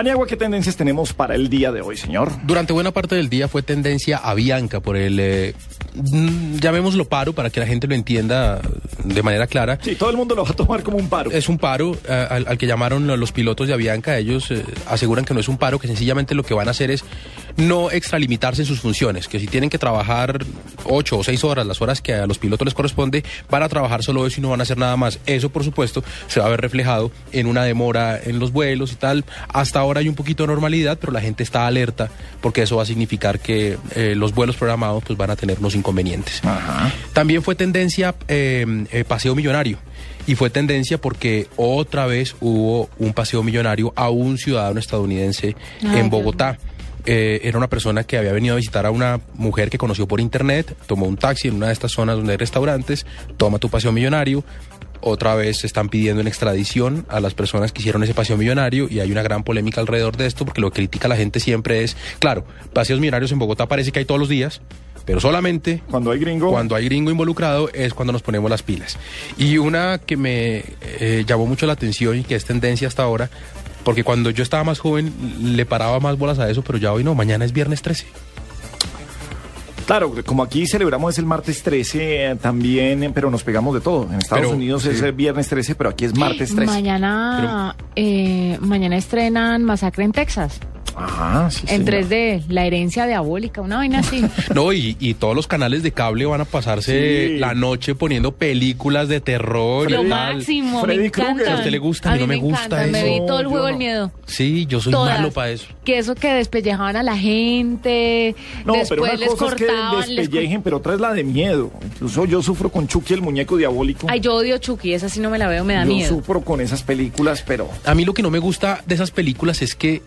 Paniagua, ¿qué tendencias tenemos para el día de hoy, señor? Durante buena parte del día fue tendencia a Bianca por el, eh, mm, llamémoslo paro para que la gente lo entienda de manera clara. Sí, todo el mundo lo va a tomar como un paro. Es un paro eh, al, al que llamaron los pilotos de Avianca. Ellos eh, aseguran que no es un paro, que sencillamente lo que van a hacer es no extralimitarse en sus funciones, que si tienen que trabajar ocho o seis horas, las horas que a los pilotos les corresponde, van a trabajar solo eso y no van a hacer nada más. Eso, por supuesto, se va a ver reflejado en una demora en los vuelos y tal. Hasta ahora hay un poquito de normalidad, pero la gente está alerta porque eso va a significar que eh, los vuelos programados pues, van a tener unos inconvenientes. Ajá. También fue tendencia eh, eh, paseo millonario. Y fue tendencia porque otra vez hubo un paseo millonario a un ciudadano estadounidense Ay, en Dios Bogotá. Eh, era una persona que había venido a visitar a una mujer que conoció por internet, tomó un taxi en una de estas zonas donde hay restaurantes, toma tu paseo millonario. Otra vez se están pidiendo en extradición a las personas que hicieron ese paseo millonario y hay una gran polémica alrededor de esto porque lo que critica la gente siempre es, claro, paseos millonarios en Bogotá parece que hay todos los días, pero solamente Cuando hay gringo. cuando hay gringo involucrado es cuando nos ponemos las pilas. Y una que me eh, llamó mucho la atención y que es tendencia hasta ahora, porque cuando yo estaba más joven le paraba más bolas a eso, pero ya hoy no, mañana es viernes 13. Claro, como aquí celebramos es el martes 13 eh, también, eh, pero nos pegamos de todo. En Estados Pero, Unidos es el viernes 13, pero aquí es martes 13. Mañana, eh, mañana estrenan Masacre en Texas. Ajá, sí, En señor. 3D, la herencia diabólica, una vaina así. No, y, y todos los canales de cable van a pasarse Sí. la noche poniendo películas de terror Lo y tal. máximo, Freddy me Krueger. encanta. ¿A usted le gusta? A mí no me gusta Me eso. vi todo el juego yo del no. miedo. Sí, yo soy Todas. malo para eso. Que eso que despellejaban a la gente, No, pero una les cosa es que les despellejen, pero otra es la de miedo. Incluso yo sufro con Chucky, el muñeco diabólico. Ay, yo odio Chucky, esa sí no me la veo, me da yo miedo. sufro con esas películas, pero... A mí lo que no me gusta de esas películas es que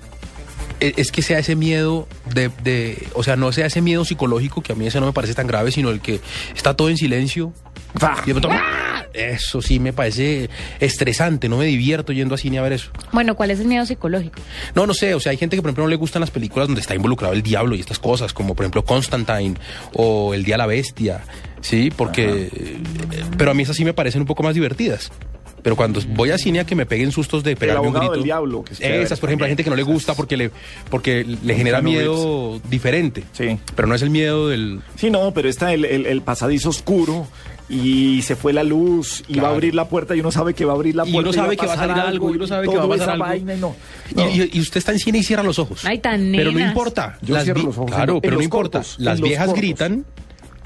es que sea ese miedo de, de- o sea, no sea ese miedo psicológico que a mí ese no me parece tan grave, sino el que está todo en silencio. Y de pronto, eso sí me parece estresante, no me divierto yendo a cine a ver eso. Bueno, ¿cuál es el miedo psicológico? No, no sé, o sea, hay gente que por ejemplo no le gustan las películas donde está involucrado el diablo y estas cosas, como por ejemplo Constantine o El Día de la Bestia, ¿sí? Porque, eh, pero a mí esas sí me parecen un poco más divertidas. Pero cuando voy a cine a que me peguen sustos de pegarme un grito. del diablo, que esas, por ejemplo, hay gente que no le gusta porque le, porque le genera miedo diferente. Sí. Pero no es el miedo del. Sí, no, pero está el, el- el pasadizo oscuro y se fue la luz y Claro. va a abrir la puerta y uno sabe que va a abrir la Y puerta. uno sabe que va a pasar salir algo, y uno sabe que va a pasar esa algo. vaina y no. Y, No. y- y usted está en cine y cierra los ojos. Ay, tan Pero no importa. Yo Las cierro los ojos, Claro, pero no importa. Las viejas cortos. gritan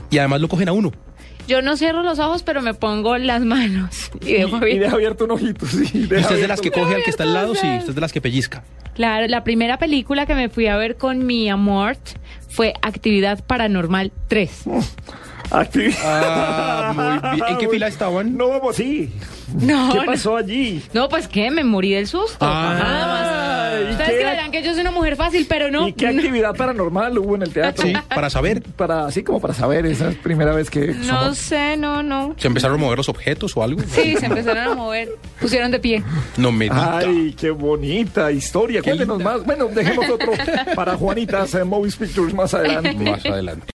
y además lo cogen a uno. Yo no cierro los ojos, pero me pongo las manos y dejo Y, y abierto. deja abierto un ojito, sí. ¿Y deja usted es de las que abierto- coge al que está al lado? Sí, abierto, usted es de las que pellizca. Claro, la primera película que me fui a ver con mi amor fue Actividad Paranormal 3. Activi- Ah, muy bien. ¿En qué fila estaban? No, vamos, sí. No, ¿Qué no. pasó allí? No, pues qué, me morí del susto. Ah. Nada más. ¿Y Ustedes qué- creerán que yo soy una mujer fácil, pero no. ¿Y qué actividad paranormal hubo en el teatro? Sí, para saber. Para, así como para saber, esa es la primera vez que No somos- sé, no, no. ¿Se empezaron a mover los objetos o algo? Sí, se empezaron a mover. Pusieron de pie. No me diga. Ay, qué bonita historia. Qué Cuéntenos más. Bueno, dejemos otro para Juanitas en Movies Pictures más adelante. Más adelante.